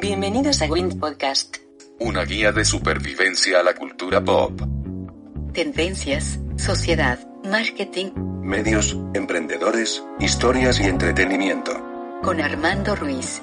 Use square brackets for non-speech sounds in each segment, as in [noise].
Bienvenidos a Wind Podcast. Una guía de supervivencia a la cultura pop. Tendencias, sociedad, marketing. Medios, emprendedores, historias y entretenimiento. Con Armando Ruiz.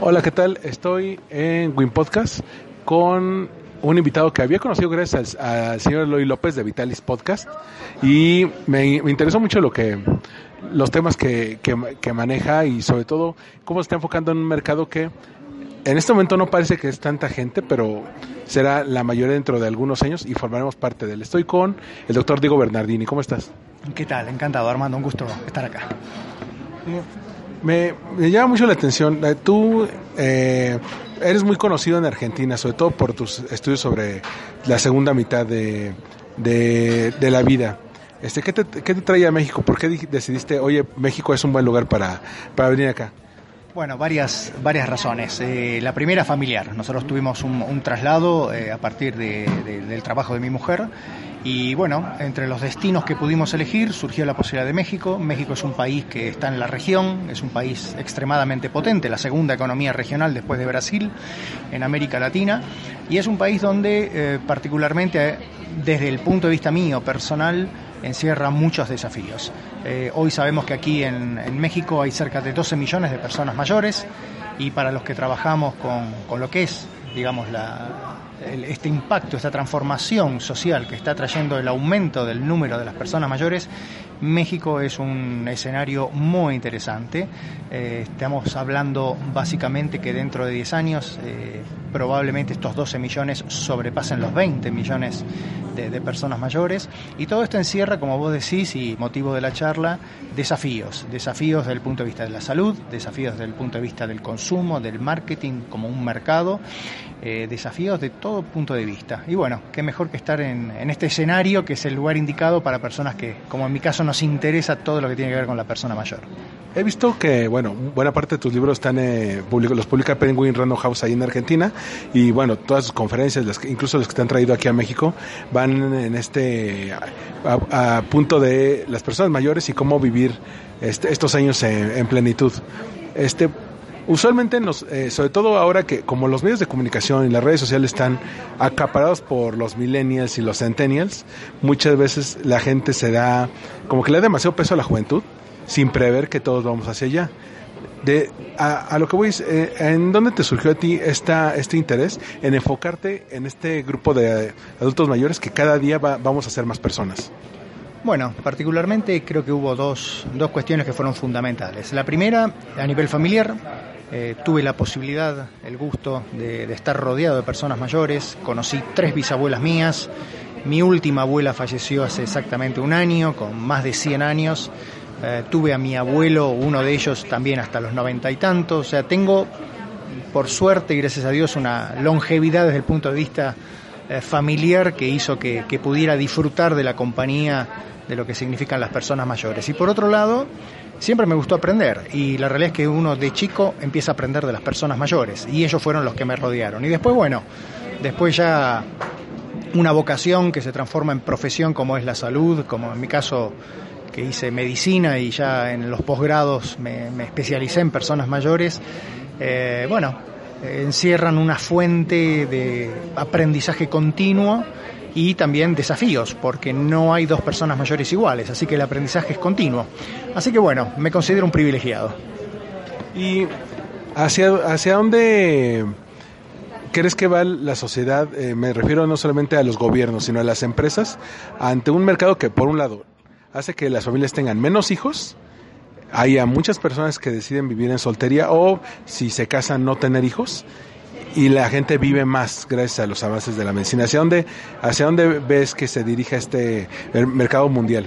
Hola, ¿qué tal? Estoy en Win Podcast con un invitado que había conocido gracias al, señor Eloy López de Vitalis Podcast y me, interesó mucho lo que los temas que, que, maneja y sobre todo cómo se está enfocando en un mercado que en este momento no parece que es tanta gente, pero será la mayoría dentro de algunos años y formaremos parte de él. Estoy con el doctor Diego Bernardini. ¿Cómo estás? ¿Qué tal? Encantado, Armando. Un gusto estar acá. Me, llama mucho la atención. Eh, tú eh, eres muy conocido en Argentina, sobre todo por tus estudios sobre la segunda mitad de, de, la vida. Este, ¿qué, te, ¿Qué te trae a México? ¿Por qué decidiste, oye, México es un buen lugar para, para venir acá? Bueno, varias, varias razones. Eh, la primera, familiar. Nosotros tuvimos un, traslado a partir del trabajo de mi mujer y bueno, entre los destinos que pudimos elegir surgió la posibilidad de México. México es un país que está en la región, es un país extremadamente potente, la segunda economía regional después de Brasil en América Latina. Y es un país donde eh, particularmente desde el punto de vista mío personal encierra muchos desafíos. Eh, hoy sabemos que aquí en, en, México hay cerca de 12 millones de personas mayores y para los que trabajamos con, con lo que es, digamos, la, este impacto, esta transformación social que está trayendo el aumento del número de las personas mayores, México es un escenario muy interesante. Eh, estamos hablando básicamente que dentro de 10 años eh, probablemente estos 12 millones sobrepasen los 20 millones de, personas mayores. Y todo esto encierra, como vos decís, y motivo de la charla, desafíos. Desafíos desde el punto de vista de la salud, desafíos desde el punto de vista del consumo, del marketing como un mercado, eh, desafíos de todo punto de vista. Y bueno, qué mejor que estar en, en este escenario que es el lugar indicado para personas que, como en mi caso, nos interesa todo lo que tiene que ver con la persona mayor. He visto que, bueno, buena parte de tus libros están, eh, los publica Penguin Random House ahí en Argentina y bueno, todas sus conferencias, incluso los que te han traído aquí a México, van en este a, punto de las personas mayores y cómo vivir este, estos años en, plenitud. Este, usualmente, nos, eh, sobre todo ahora que como los medios de comunicación y las redes sociales están acaparados por los millennials y los centennials, muchas veces la gente se da, como que le da demasiado peso a la juventud sin prever que todos vamos hacia allá. De, a, lo que voy eh, ¿en dónde te surgió a ti esta, este interés en enfocarte en este grupo de adultos mayores que cada día vamos a ser más personas? Bueno, particularmente creo que hubo dos, dos cuestiones que fueron fundamentales. La primera, a nivel familiar, eh, tuve la posibilidad, el gusto de, de, estar rodeado de personas mayores, conocí tres bisabuelas mías, mi última abuela falleció hace exactamente un año, con más de 100 años, eh, tuve a mi abuelo, uno de ellos también hasta los noventa y tantos. O sea, tengo, por suerte y gracias a Dios, una longevidad desde el punto de vista eh, familiar que hizo que, pudiera disfrutar de la compañía de lo que significan las personas mayores. Y por otro lado, siempre me gustó aprender y la realidad es que uno de chico empieza a aprender de las personas mayores y ellos fueron los que me rodearon. Y después, bueno, después ya una vocación que se transforma en profesión como es la salud, como en mi caso que hice medicina y ya en los posgrados me, especialicé en personas mayores, eh, bueno, encierran una fuente de aprendizaje continuo y también desafíos, porque no hay dos personas mayores iguales, así que el aprendizaje es continuo. Así que bueno, me considero un privilegiado. ¿Y hacia, hacia dónde crees que va la sociedad? Eh, me refiero no solamente a los gobiernos, sino a las empresas, ante un mercado que, por un lado, hace que las familias tengan menos hijos. Hay muchas personas que deciden vivir en soltería o si se casan no tener hijos y la gente vive más gracias a los avances de la medicina. ¿Hacia dónde, hacia dónde ves que se dirige este mercado mundial?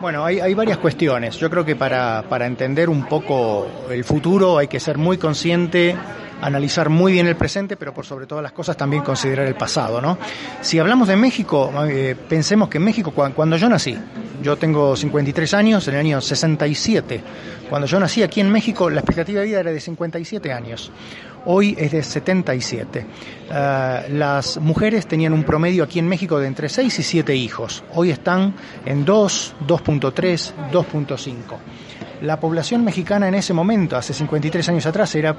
Bueno, hay, hay varias cuestiones. Yo creo que para, para entender un poco el futuro hay que ser muy consciente analizar muy bien el presente, pero por sobre todas las cosas también considerar el pasado, ¿no? Si hablamos de México, eh, pensemos que México, cuando, yo nací, yo tengo 53 años, en el año 67, cuando yo nací aquí en México, la expectativa de vida era de 57 años. hoy es de 77. Eh, las mujeres tenían un promedio aquí en México de entre 6 y 7 hijos. Hoy están en 2, 2.3, 2.5. La población mexicana en ese momento, hace 53 años atrás, era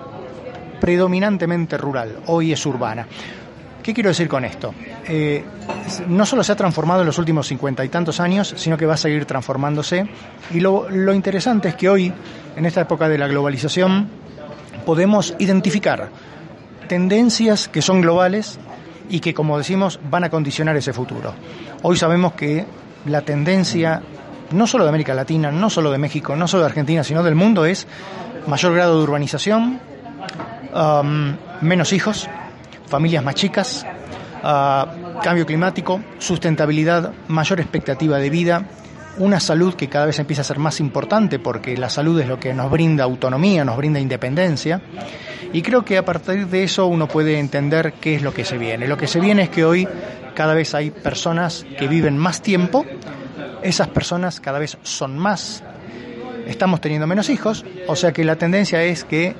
predominantemente rural, hoy es urbana. ¿Qué quiero decir con esto? Eh, no solo se ha transformado en los últimos cincuenta y tantos años, sino que va a seguir transformándose. Y lo, lo interesante es que hoy, en esta época de la globalización, podemos identificar tendencias que son globales y que, como decimos, van a condicionar ese futuro. Hoy sabemos que la tendencia, no solo de América Latina, no solo de México, no solo de Argentina, sino del mundo, es mayor grado de urbanización, um, menos hijos, familias más chicas, uh, cambio climático, sustentabilidad, mayor expectativa de vida, una salud que cada vez empieza a ser más importante porque la salud es lo que nos brinda autonomía, nos brinda independencia. Y creo que a partir de eso uno puede entender qué es lo que se viene. Lo que se viene es que hoy cada vez hay personas que viven más tiempo, esas personas cada vez son más, estamos teniendo menos hijos, o sea que la tendencia es que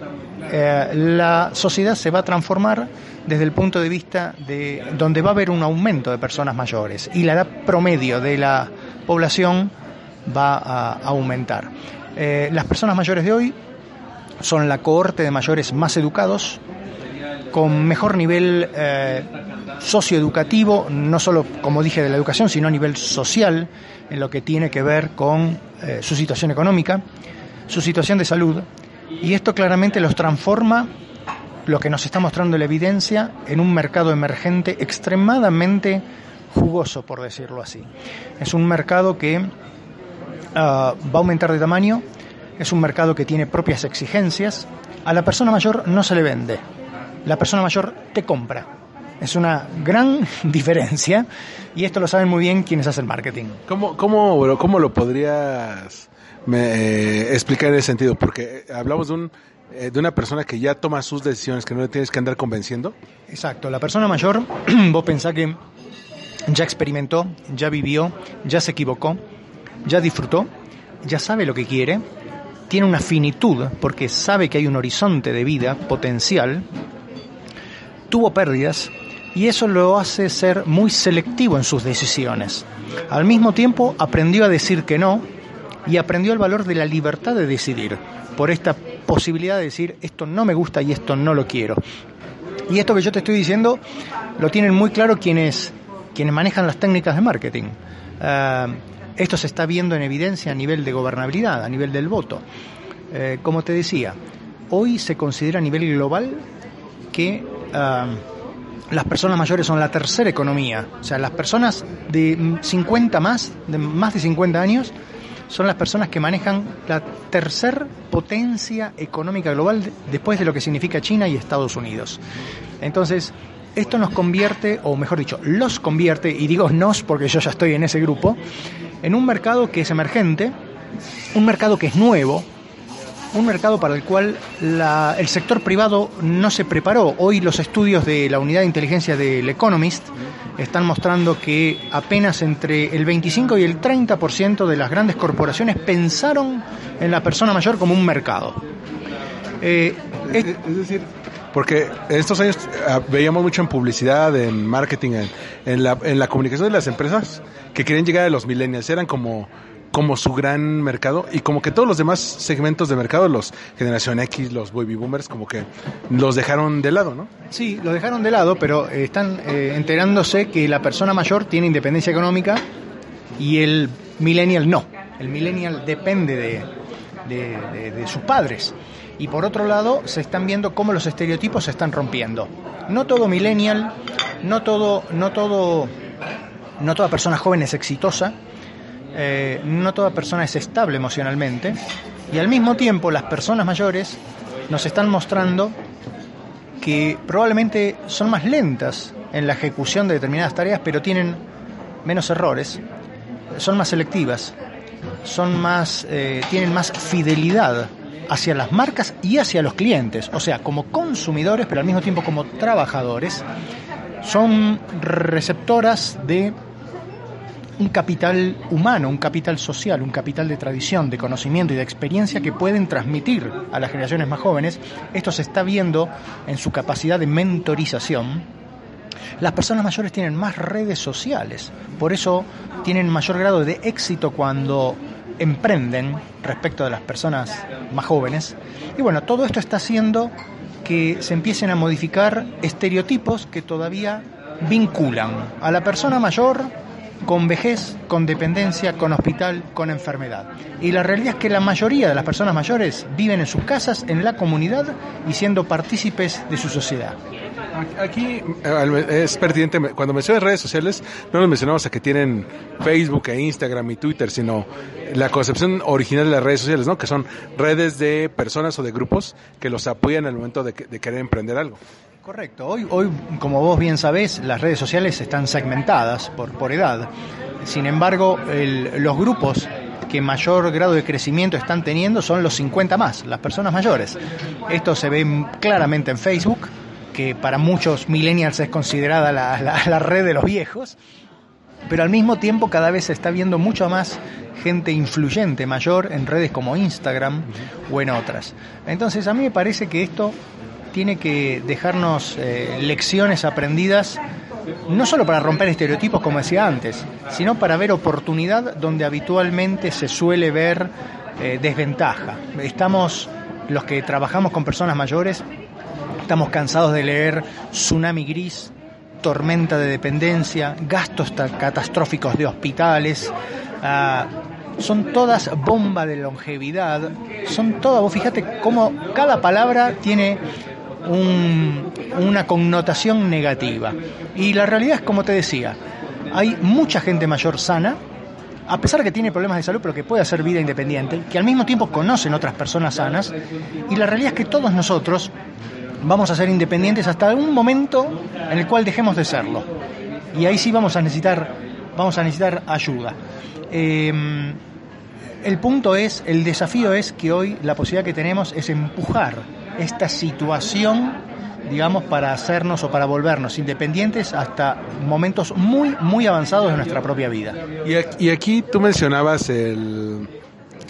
eh, la sociedad se va a transformar desde el punto de vista de donde va a haber un aumento de personas mayores y la edad promedio de la población va a aumentar. Eh, las personas mayores de hoy son la cohorte de mayores más educados, con mejor nivel eh, socioeducativo, no solo, como dije, de la educación, sino a nivel social, en lo que tiene que ver con su situación económica, su situación de salud, y esto claramente los transforma, lo que nos está mostrando la evidencia, en un mercado emergente extremadamente jugoso, por decirlo así. Es un mercado que ah, va a aumentar de tamaño, es un mercado que tiene propias exigencias. A la persona mayor no se le vende, la persona mayor te compra. Es una gran [laughs] diferencia y esto lo saben muy bien quienes hacen marketing. ¿Cómo, cómo, cómo lo podrías eh, explicar en ese sentido? Porque hablamos de un eh, de una persona que ya toma sus decisiones, que no le tienes que andar convenciendo. Exacto, la persona mayor, [clears throat] vos pensás que ya experimentó, ya vivió, ya se equivocó, ya disfrutó, ya sabe lo que quiere, tiene una finitud porque sabe que hay un horizonte de vida potencial, tuvo pérdidas y eso lo hace ser muy selectivo en sus decisiones. Al mismo tiempo aprendió a decir que no y aprendió el valor de la libertad de decidir por esta posibilidad de decir esto no me gusta y esto no lo quiero. Y esto que yo te estoy diciendo lo tienen muy claro quienes quienes manejan las técnicas de marketing. Eh, esto se está viendo en evidencia a nivel de gobernabilidad, a nivel del voto. Eh, como te decía, hoy se considera a nivel global que eh, las personas mayores son la tercera economía. O sea, las personas de 50 más, de más de 50 años, son las personas que manejan la tercer potencia económica global después de lo que significa China y Estados Unidos. Entonces, esto nos convierte, o mejor dicho, los convierte, y digo nos porque yo ya estoy en ese grupo, en un mercado que es emergente, un mercado que es nuevo, un mercado para el cual el sector privado no se preparó. Hoy los estudios de la unidad de inteligencia del Economist están mostrando que apenas entre el 25 y el 30% de las grandes corporaciones pensaron en la persona mayor como un mercado. Eh, es, decir, porque en estos años ah, veíamos mucho en publicidad, en marketing, en, la, en la comunicación de las empresas que querían llegar a los millennials. Eran como, como su gran mercado y como que todos los demás segmentos de mercado, los generación X, los baby boomers, como que los dejaron de lado, ¿no? Sí, los dejaron de lado, pero eh, están eh, enterándose que la persona mayor tiene independencia económica y el millennial no. El millennial depende de, de sus padres y por otro lado se están viendo cómo los estereotipos se están rompiendo. No todo millennial, no todo, no todo, no toda persona joven es exitosa, eh, no toda persona es estable emocionalmente y al mismo tiempo las personas mayores nos están mostrando que probablemente son más lentas en la ejecución de determinadas tareas, pero tienen menos errores, son más selectivas, son más, eh, tienen más fidelidad hacia las marcas y hacia los clientes, o sea, como consumidores, pero al mismo tiempo como trabajadores, son receptoras de un capital humano, un capital social, un capital de tradición, de conocimiento y de experiencia que pueden transmitir a las generaciones más jóvenes. Esto se está viendo en su capacidad de mentorización. Las personas mayores tienen más redes sociales, por eso tienen mayor grado de éxito cuando emprenden respecto de las personas más jóvenes. Y bueno, todo esto está haciendo que se empiecen a modificar estereotipos que todavía vinculan a la persona mayor con vejez, con dependencia, con hospital, con enfermedad. Y la realidad es que la mayoría de las personas mayores viven en sus casas, en la comunidad y siendo partícipes de su sociedad. Aquí es pertinente, cuando mencionas redes sociales, no nos mencionamos a que tienen Facebook e Instagram y Twitter, sino la concepción original de las redes sociales, ¿no? Que son redes de personas o de grupos que los apoyan en el momento de, de querer emprender algo. Correcto. Hoy, hoy, como vos bien sabés, las redes sociales están segmentadas por, por edad. Sin embargo, los grupos que mayor grado de crecimiento están teniendo son los 50 más, las personas mayores. Esto se ve claramente en Facebook, que para muchos millennials es considerada la, la, la red de los viejos, pero al mismo tiempo cada vez se está viendo mucho más gente influyente mayor en redes como Instagram o en otras. Entonces a mí me parece que esto tiene que dejarnos eh, lecciones aprendidas, no solo para romper estereotipos, como decía antes, sino para ver oportunidad donde habitualmente se suele ver eh, desventaja. Estamos, los que trabajamos con personas mayores, estamos cansados de leer Tsunami Gris, tormenta de dependencia, gastos catastróficos de hospitales. Uh, son todas bomba de longevidad, son todas, vos fíjate cómo cada palabra tiene un, una connotación negativa. Y la realidad es como te decía, hay mucha gente mayor sana, a pesar que tiene problemas de salud, pero que puede hacer vida independiente, que al mismo tiempo conocen otras personas sanas, y la realidad es que todos nosotros vamos a ser independientes hasta un momento en el cual dejemos de serlo. Y ahí sí vamos a necesitar, vamos a necesitar ayuda. Eh, el punto es, el desafío es que hoy la posibilidad que tenemos es empujar esta situación, digamos, para hacernos o para volvernos independientes hasta momentos muy, muy avanzados de nuestra propia vida. Y aquí, tú mencionabas el...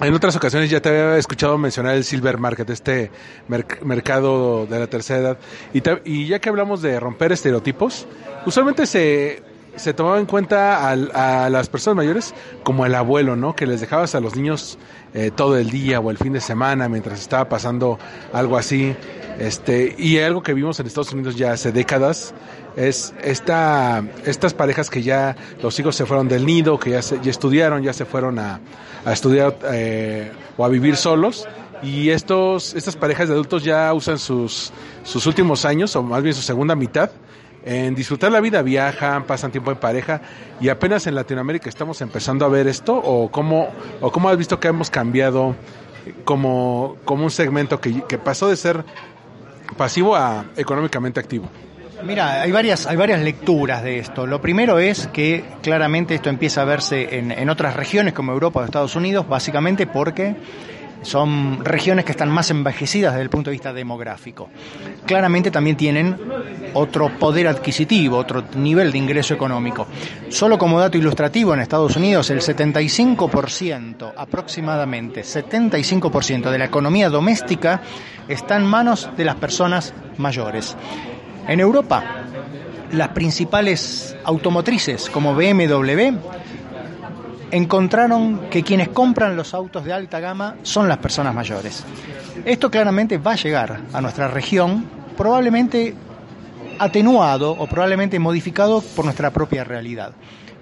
En otras ocasiones ya te había escuchado mencionar el Silver Market, este merc mercado de la tercera edad. Y, y ya que hablamos de romper estereotipos, usualmente se se tomaba en cuenta al, a las personas mayores como el abuelo, ¿no? Que les dejabas a los niños eh, todo el día o el fin de semana mientras estaba pasando algo así. Este, y algo que vimos en Estados Unidos ya hace décadas es esta, estas parejas que ya los hijos se fueron del nido, que ya, se, ya estudiaron, ya se fueron a, estudiar eh, o a vivir solos. Y estos, estas parejas de adultos ya usan sus, sus últimos años, o más bien su segunda mitad, en disfrutar la vida, viajan, pasan tiempo en pareja y apenas en Latinoamérica estamos empezando a ver esto o cómo, o cómo has visto que hemos cambiado como, como un segmento que, que pasó de ser pasivo a económicamente activo. Mira, hay varias, hay varias lecturas de esto. Lo primero es que claramente esto empieza a verse en, en otras regiones como Europa o Estados Unidos, básicamente porque son regiones que están más envejecidas desde el punto de vista demográfico. Claramente también tienen otro poder adquisitivo, otro nivel de ingreso económico. Solo como dato ilustrativo, en Estados Unidos el 75%, aproximadamente 75% de la economía doméstica está en manos de las personas mayores. En Europa, las principales automotrices como BMW encontraron que quienes compran los autos de alta gama son las personas mayores. Esto claramente va a llegar a nuestra región, probablemente atenuado o probablemente modificado por nuestra propia realidad.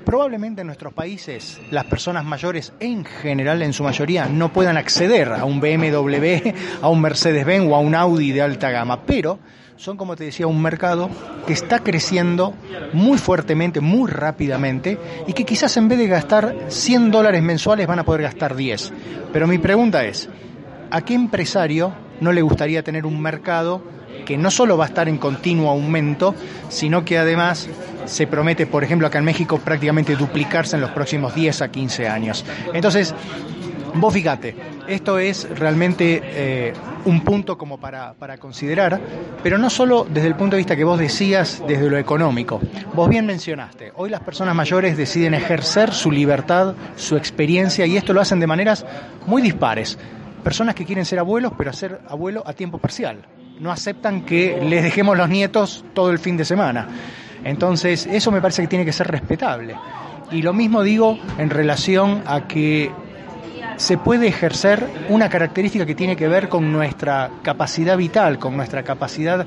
Probablemente en nuestros países las personas mayores en general, en su mayoría, no puedan acceder a un BMW, a un Mercedes-Benz o a un Audi de alta gama, pero son, como te decía, un mercado que está creciendo muy fuertemente, muy rápidamente, y que quizás en vez de gastar 100 dólares mensuales van a poder gastar 10. Pero mi pregunta es, ¿a qué empresario no le gustaría tener un mercado que no solo va a estar en continuo aumento, sino que además se promete, por ejemplo, acá en México prácticamente duplicarse en los próximos 10 a 15 años? Entonces, Vos fíjate, esto es realmente eh, un punto como para, para, considerar, pero no solo desde el punto de vista que vos decías, desde lo económico. Vos bien mencionaste, hoy las personas mayores deciden ejercer su libertad, su experiencia, y esto lo hacen de maneras muy dispares. Personas que quieren ser abuelos, pero hacer abuelo a tiempo parcial. No aceptan que les dejemos los nietos todo el fin de semana. Entonces, eso me parece que tiene que ser respetable. Y lo mismo digo en relación a que se puede ejercer una característica que tiene que ver con nuestra capacidad vital, con nuestra capacidad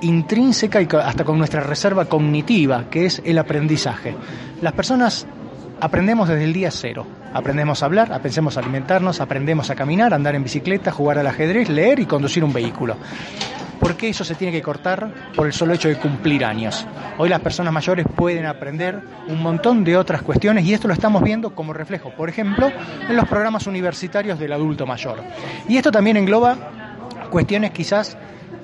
intrínseca y hasta con nuestra reserva cognitiva, que es el aprendizaje. Las personas aprendemos desde el día cero. Aprendemos a hablar, aprendemos a alimentarnos, aprendemos a caminar, andar en bicicleta, jugar al ajedrez, leer y conducir un vehículo. ¿Por qué eso se tiene que cortar? Por el solo hecho de cumplir años. Hoy las personas mayores pueden aprender un montón de otras cuestiones y esto lo estamos viendo como reflejo, por ejemplo, en los programas universitarios del adulto mayor. Y esto también engloba cuestiones quizás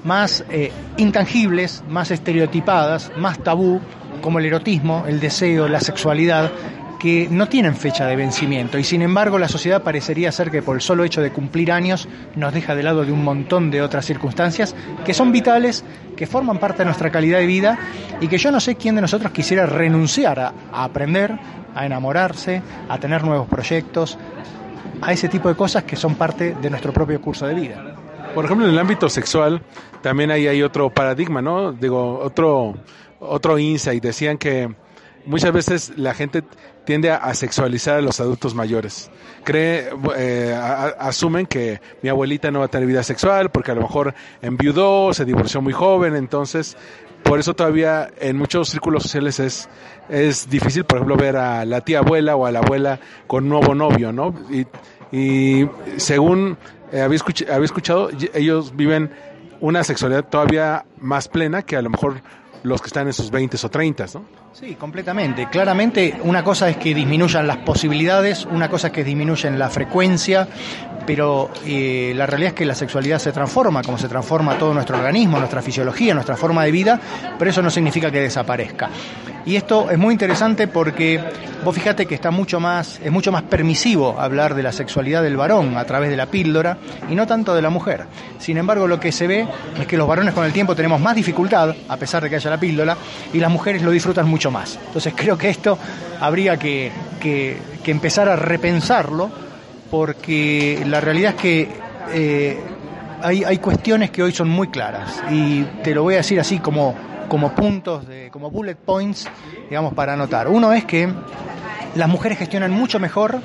más eh, intangibles, más estereotipadas, más tabú, como el erotismo, el deseo, la sexualidad, que no tienen fecha de vencimiento y sin embargo la sociedad parecería ser que por el solo hecho de cumplir años nos deja de lado de un montón de otras circunstancias que son vitales, que forman parte de nuestra calidad de vida y que yo no sé quién de nosotros quisiera renunciar a, aprender, a enamorarse, a tener nuevos proyectos, a ese tipo de cosas que son parte de nuestro propio curso de vida. Por ejemplo, en el ámbito sexual también ahí hay otro paradigma, ¿no? Digo, otro otro insight. Decían que muchas veces la gente tiende a, sexualizar a los adultos mayores. Cree, eh, asumen que mi abuelita no va a tener vida sexual porque a lo mejor enviudó, se divorció muy joven, entonces por eso todavía en muchos círculos sociales es, es difícil, por ejemplo, ver a la tía abuela o a la abuela con nuevo novio, ¿no? Y, y según eh, había escuchado, ellos viven una sexualidad todavía más plena que a lo mejor los que están en sus 20 o 30, ¿no? Sí, completamente. Claramente una cosa es que disminuyan las posibilidades, una cosa es que disminuyen la frecuencia, pero eh, la realidad es que la sexualidad se transforma, como se transforma todo nuestro organismo, nuestra fisiología, nuestra forma de vida, pero eso no significa que desaparezca. Y esto es muy interesante porque vos fíjate que está mucho más, es mucho más permisivo hablar de la sexualidad del varón a través de la píldora y no tanto de la mujer. Sin embargo, lo que se ve es que los varones con el tiempo tenemos más dificultad, a pesar de que haya la píldora, y las mujeres lo disfrutan mucho más. Entonces creo que esto habría que, que, empezar a repensarlo porque la realidad es que eh, hay, hay, cuestiones que hoy son muy claras y te lo voy a decir así como, como puntos, de, como bullet points, digamos, para anotar. Uno es que las mujeres gestionan mucho mejor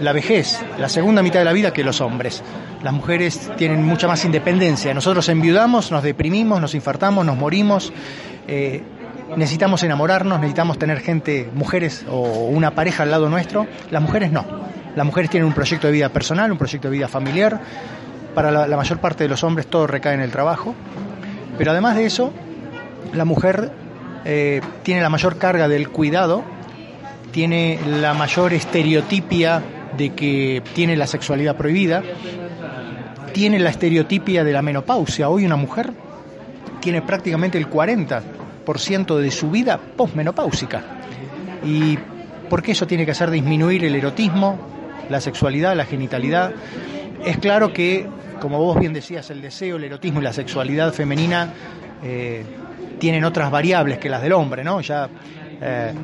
la vejez, la segunda mitad de la vida que los hombres. Las mujeres tienen mucha más independencia. Nosotros enviudamos, nos deprimimos, nos infartamos, nos morimos. Eh, necesitamos enamorarnos, necesitamos tener gente, mujeres o una pareja al lado nuestro. Las mujeres no. Las mujeres tienen un proyecto de vida personal, un proyecto de vida familiar. Para la, mayor parte de los hombres todo recae en el trabajo. Pero además de eso, la mujer eh, tiene la mayor carga del cuidado, tiene la mayor estereotipia de que tiene la sexualidad prohibida, tiene la estereotipia de la menopausia. Hoy una mujer tiene prácticamente el 40% de su vida posmenopáusica. ¿Y por qué eso tiene que hacer disminuir el erotismo, la sexualidad, la genitalidad. Es claro que, como vos bien decías, el deseo, el erotismo y la sexualidad femenina eh, tienen otras variables que las del hombre, ¿no? Ya eh,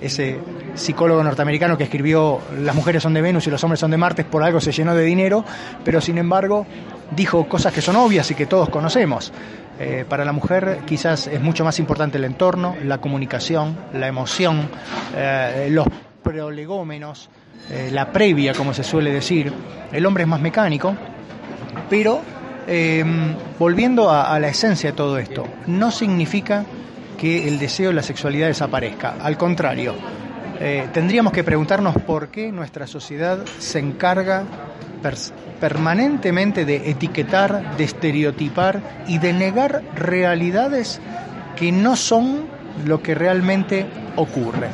ese psicólogo norteamericano que escribió Las mujeres son de Venus y los hombres son de Marte por algo se llenó de dinero, pero sin embargo dijo cosas que son obvias y que todos conocemos. Eh, para la mujer quizás es mucho más importante el entorno, la comunicación, la emoción, los prolegómenos, eh, la previa, como se suele decir. El hombre es más mecánico, pero eh, volviendo a, la esencia de todo esto, no significa que el deseo de la sexualidad desaparezca. Al contrario, eh, tendríamos que preguntarnos por qué nuestra sociedad se encarga permanentemente de etiquetar, de estereotipar y de negar realidades que no son lo que realmente ocurre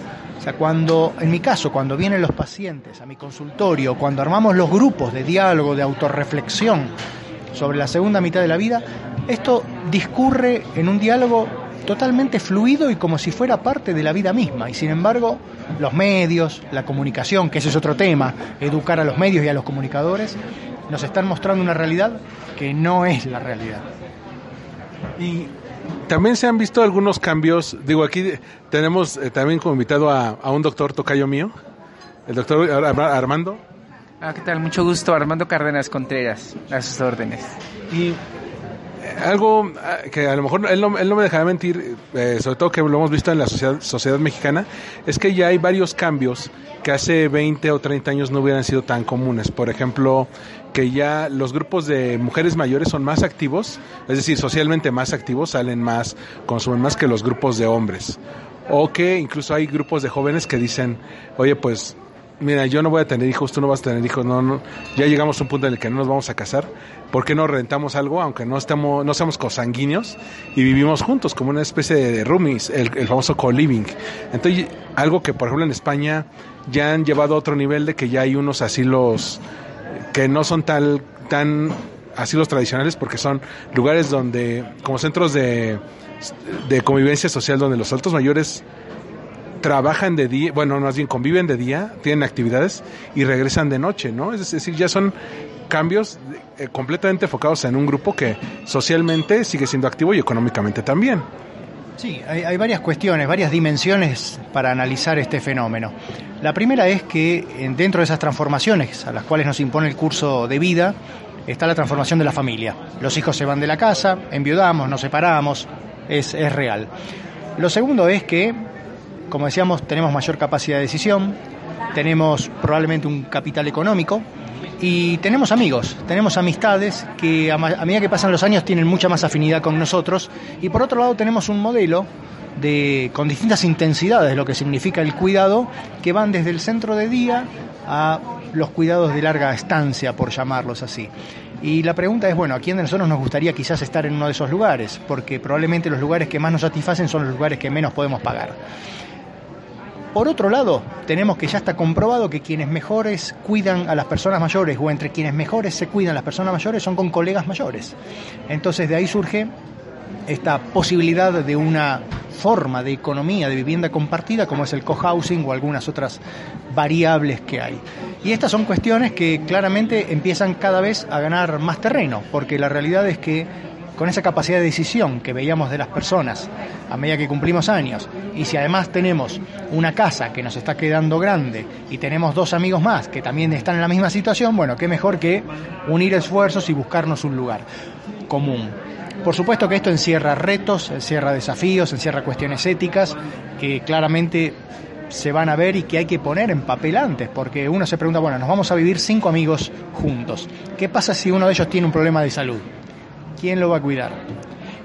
cuando, en mi caso, cuando vienen los pacientes a mi consultorio, cuando armamos los grupos de diálogo, de autorreflexión sobre la segunda mitad de la vida, esto discurre en un diálogo totalmente fluido y como si fuera parte de la vida misma. Y sin embargo, los medios, la comunicación, que ese es otro tema, educar a los medios y a los comunicadores, nos están mostrando una realidad que no es la realidad. Y también se han visto algunos cambios. Digo, aquí tenemos eh, también como invitado a, a, un doctor tocayo mío, el doctor Armando. Ah, ¿qué tal? Mucho gusto, Armando Cárdenas Contreras, a sus órdenes. Y algo ah, que a lo mejor él no, él no me dejará mentir, eh, sobre todo que lo hemos visto en la sociedad, sociedad mexicana, es que ya hay varios cambios que hace 20 o 30 años no hubieran sido tan comunes. Por ejemplo, que ya los grupos de mujeres mayores son más activos, es decir, socialmente más activos, salen más, consumen más que los grupos de hombres. O que incluso hay grupos de jóvenes que dicen, oye, pues mira, yo no voy a tener hijos, tú no vas a tener hijos, no, no, ya llegamos a un punto en el que no nos vamos a casar, ¿por qué no rentamos algo, aunque no estemos, no seamos cosanguíneos y vivimos juntos como una especie de roomies, el, famoso co-living? Entonces, algo que por ejemplo en España ya han llevado a otro nivel de que ya hay unos asilos que no son tal, tan asilos tradicionales porque son lugares donde, como centros de, de convivencia social donde los altos mayores trabajan de día, bueno, más bien conviven de día, tienen actividades y regresan de noche, ¿no? Es decir, ya son cambios eh, completamente enfocados en un grupo que socialmente sigue siendo activo y económicamente también. Sí, hay, varias cuestiones, varias dimensiones para analizar este fenómeno. La primera es que dentro de esas transformaciones a las cuales nos impone el curso de vida está la transformación de la familia. Los hijos se van de la casa, enviudamos, nos separamos, es, es real. Lo segundo es que como decíamos, tenemos mayor capacidad de decisión, tenemos probablemente un capital económico y tenemos amigos, tenemos amistades que a, medida que pasan los años tienen mucha más afinidad con nosotros y por otro lado tenemos un modelo de, con distintas intensidades de lo que significa el cuidado que van desde el centro de día a los cuidados de larga estancia, por llamarlos así. Y la pregunta es, bueno, ¿a quién de nosotros nos gustaría quizás estar en uno de esos lugares? Porque probablemente los lugares que más nos satisfacen son los lugares que menos podemos pagar. Por otro lado, tenemos que ya está comprobado que quienes mejores cuidan a las personas mayores o entre quienes mejores se cuidan las personas mayores son con colegas mayores. Entonces de ahí surge esta posibilidad de una forma de economía de vivienda compartida como es el cohousing o algunas otras variables que hay. Y estas son cuestiones que claramente empiezan cada vez a ganar más terreno, porque la realidad es que con esa capacidad de decisión que veíamos de las personas a medida que cumplimos años, y si además tenemos una casa que nos está quedando grande y tenemos dos amigos más que también están en la misma situación, bueno, qué mejor que unir esfuerzos y buscarnos un lugar común. Por supuesto que esto encierra retos, encierra desafíos, encierra cuestiones éticas que claramente se van a ver y que hay que poner en papel antes, porque uno se pregunta, bueno, nos vamos a vivir cinco amigos juntos. ¿Qué pasa si uno de ellos tiene un problema de salud? ¿Quién lo va a cuidar?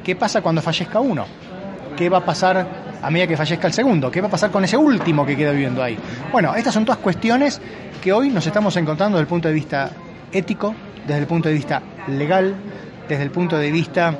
¿Qué pasa cuando fallezca uno? ¿Qué va a pasar a medida que fallezca el segundo? ¿Qué va a pasar con ese último que queda viviendo ahí? Bueno, estas son todas cuestiones que hoy nos estamos encontrando desde el punto de vista ético, desde el punto de vista legal, desde el punto de vista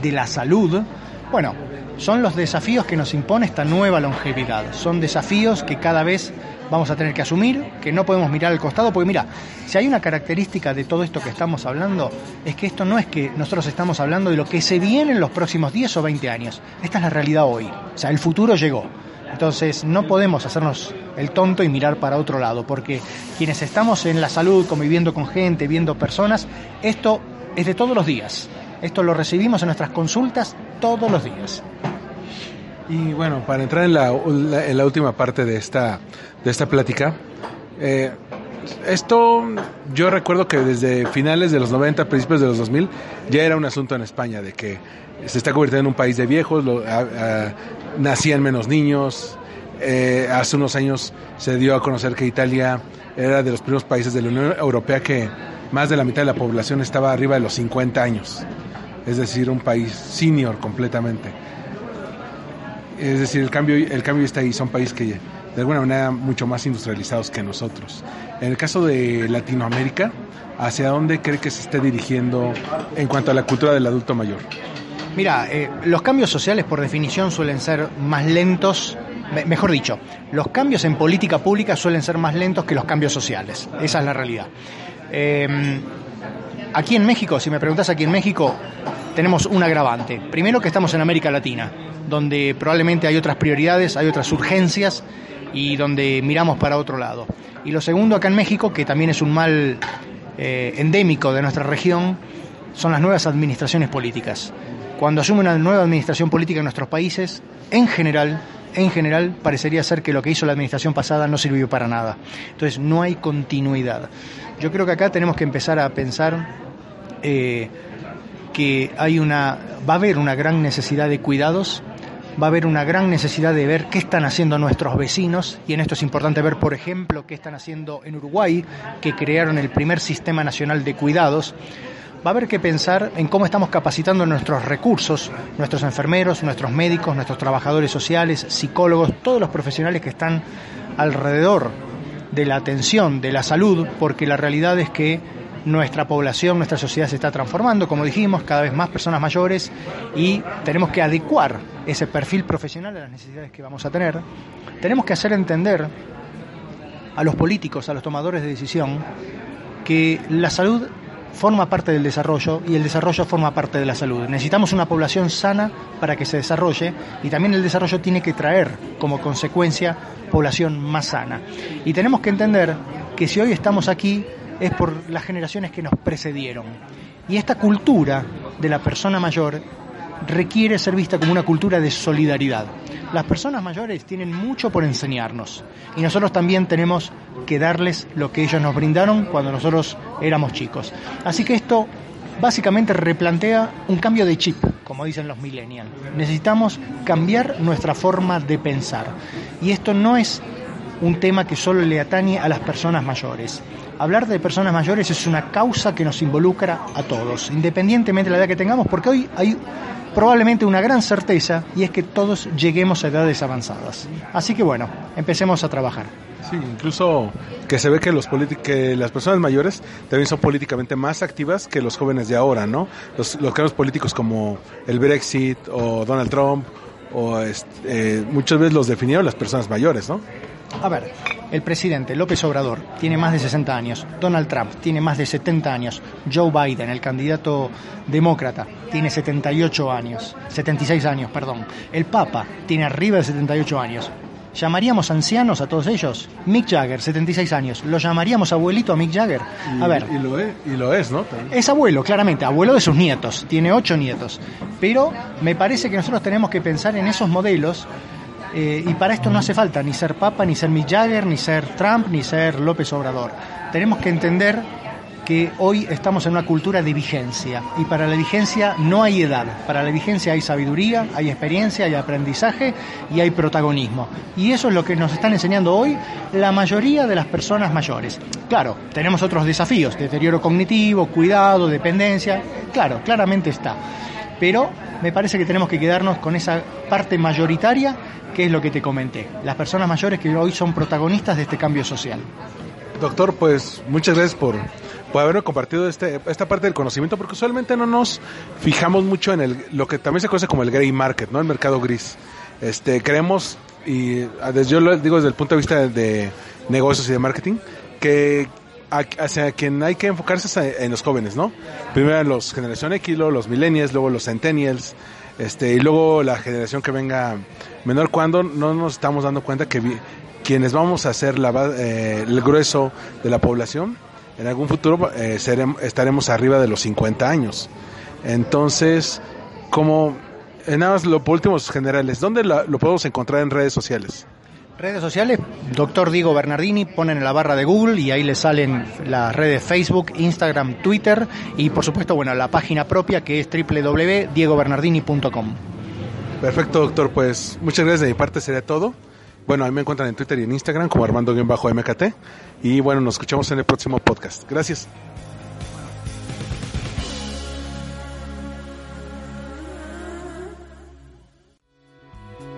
de la salud. Bueno, son los desafíos que nos impone esta nueva longevidad. Son desafíos que cada vez vamos a tener que asumir, que no podemos mirar al costado, porque mira, si hay una característica de todo esto que estamos hablando, es que esto no es que nosotros estamos hablando de lo que se viene en los próximos 10 o 20 años. Esta es la realidad hoy. O sea, el futuro llegó. Entonces no podemos hacernos el tonto y mirar para otro lado, porque quienes estamos en la salud, conviviendo con gente, viendo personas, esto es de todos los días. Esto lo recibimos en nuestras consultas todos los días. Y bueno, para entrar en la, última parte de esta, de esta plática, eh, esto yo recuerdo que desde finales de los 90, principios de los 2000, ya era un asunto en España de que se está convirtiendo en un país de viejos, nacían menos niños. Eh, hace unos años se dio a conocer que Italia era de los primeros países de la Unión Europea que más de la mitad de la población estaba arriba de los 50 años. Es decir, un país senior completamente. Es decir, el cambio, el cambio está ahí, son países que de alguna manera mucho más industrializados que nosotros. En el caso de Latinoamérica, ¿hacia dónde cree que se esté dirigiendo en cuanto a la cultura del adulto mayor? Mira, eh, los cambios sociales por definición suelen ser más lentos, mejor dicho, los cambios en política pública suelen ser más lentos que los cambios sociales. Esa es la realidad. Eh, aquí en México, si me preguntas aquí en México, tenemos un agravante. Primero que estamos en América Latina, donde probablemente hay otras prioridades, hay otras urgencias y donde miramos para otro lado. Y lo segundo acá en México, que también es un mal eh, endémico de nuestra región, son las nuevas administraciones políticas. Cuando asume una nueva administración política en nuestros países, en general, en general parecería ser que lo que hizo la administración pasada no sirvió para nada. Entonces no hay continuidad. Yo creo que acá tenemos que empezar a pensar eh, que hay una, va a haber una gran necesidad de cuidados, va a haber una gran necesidad de ver qué están haciendo nuestros vecinos, y en esto es importante ver, por ejemplo, qué están haciendo en Uruguay, que crearon el primer sistema nacional de cuidados. Va a haber que pensar en cómo estamos capacitando nuestros recursos, nuestros enfermeros, nuestros médicos, nuestros trabajadores sociales, psicólogos, todos los profesionales que están alrededor de la atención, de la salud, porque la realidad es que nuestra población, nuestra sociedad se está transformando, como dijimos, cada vez más personas mayores y tenemos que adecuar ese perfil profesional a las necesidades que vamos a tener. Tenemos que hacer entender a los políticos, a los tomadores de decisión, que la salud forma parte del desarrollo y el desarrollo forma parte de la salud. Necesitamos una población sana para que se desarrolle y también el desarrollo tiene que traer como consecuencia población más sana. Y tenemos que entender que si hoy estamos aquí es por las generaciones que nos precedieron. Y esta cultura de la persona mayor requiere ser vista como una cultura de solidaridad. Las personas mayores tienen mucho por enseñarnos y nosotros también tenemos que darles lo que ellos nos brindaron cuando nosotros éramos chicos. Así que esto básicamente replantea un cambio de chip, como dicen los millennials. Necesitamos cambiar nuestra forma de pensar. Y esto no es un tema que solo le atañe a las personas mayores. Hablar de personas mayores es una causa que nos involucra a todos, independientemente de la edad que tengamos, porque hoy hay probablemente una gran certeza y es que todos lleguemos a edades avanzadas. Así que bueno, empecemos a trabajar. Sí, incluso que se ve que los que las personas mayores también son políticamente más activas que los jóvenes de ahora, ¿no? Los, los políticos como el Brexit o Donald Trump o este, eh, muchas veces los definieron las personas mayores, ¿no? A ver, el presidente López Obrador tiene más de 60 años, Donald Trump tiene más de 70 años, Joe Biden, el candidato demócrata, tiene 78 años, 76 años, perdón. El Papa tiene arriba de 78 años. ¿Llamaríamos ancianos a todos ellos? Mick Jagger, 76 años. ¿Lo llamaríamos abuelito a Mick Jagger? a ver. Y lo es, y lo es ¿no? Es abuelo, claramente, abuelo de sus nietos. Tiene ocho nietos. Pero me parece que nosotros tenemos que pensar en esos modelos eh, y para esto no hace falta ni ser Papa, ni ser Mick Jagger, ni ser Trump, ni ser López Obrador. Tenemos que entender que hoy estamos en una cultura de vigencia y para la vigencia no hay edad, para la vigencia hay sabiduría, hay experiencia, hay aprendizaje y hay protagonismo. Y eso es lo que nos están enseñando hoy la mayoría de las personas mayores. Claro, tenemos otros desafíos, deterioro cognitivo, cuidado, dependencia, claro, claramente está. Pero me parece que tenemos que quedarnos con esa parte mayoritaria que es lo que te comenté, las personas mayores que hoy son protagonistas de este cambio social. Doctor, pues muchas gracias por, por habernos compartido este, esta parte del conocimiento, porque usualmente no nos fijamos mucho en el, lo que también se conoce como el gray market, ¿no? El mercado gris. Este, creemos, y yo lo digo desde el punto de vista de, negocios y de marketing, que hacia quien hay que enfocarse es en los jóvenes, ¿no? Primero los generación X, luego los millennials, luego los centennials, este, y luego la generación que venga menor cuando no nos estamos dando cuenta que quienes vamos a ser la, eh, el grueso de la población, en algún futuro eh, estaremos arriba de los 50 años. Entonces, como, eh, nada más lo por últimos generales, ¿dónde lo podemos encontrar en redes sociales? Redes sociales, doctor Diego Bernardini, ponen en la barra de Google y ahí le salen las redes Facebook, Instagram, Twitter y por supuesto, bueno, la página propia que es www.diegobernardini.com. Perfecto, doctor, pues muchas gracias de mi parte, sería todo. Bueno, ahí me encuentran en Twitter y en Instagram como Armando-MKT y bueno, nos escuchamos en el próximo podcast. Gracias.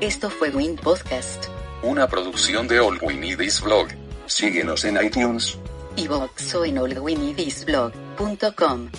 Esto fue Win Podcast una producción de All We Need Blog. Síguenos en iTunes, y o en allwinidisblog.com.